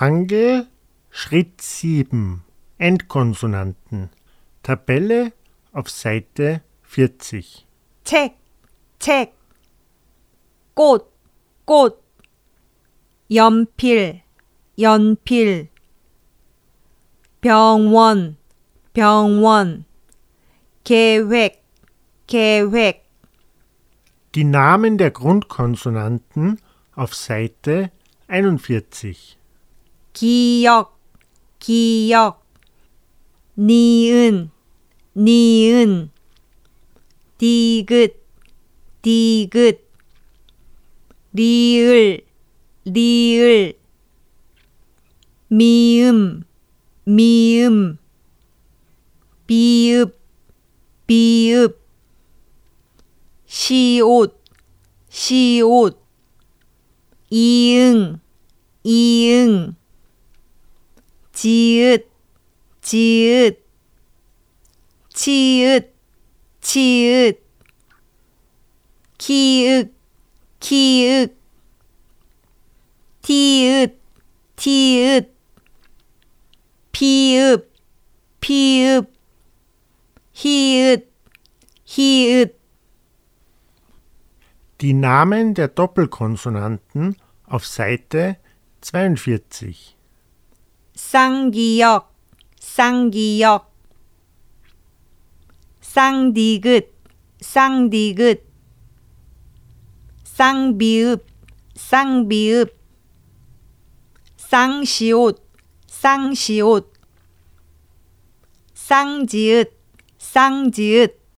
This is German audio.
Hangel Schritt 7 Endkonsonanten Tabelle auf Seite 40 책, 책, 꽃, 꽃, 연필, 연필, 병원, 병원, 계획, 계획, Die Namen der Grundkonsonanten auf Seite 41 기억, 기억, 니은, 니은, 디귿, 디귿, 리을, 리을, 미음, 미음, 비읍, 비읍, 시옷, 시옷, 이응, 이응, 지읒, 지읒, 치읒, 치읒, 키읔, 키읔, 티읒, 티읒, 피읍, 피읍, 히읗, 히읗, Die Namen der Doppelkonsonanten auf Seite 42 쌍기역, 쌍기역, 쌍디귿, 쌍디귿, 쌍비읍, 쌍비읍, 쌍시옷, 쌍시옷, 쌍지읒, 쌍지읒,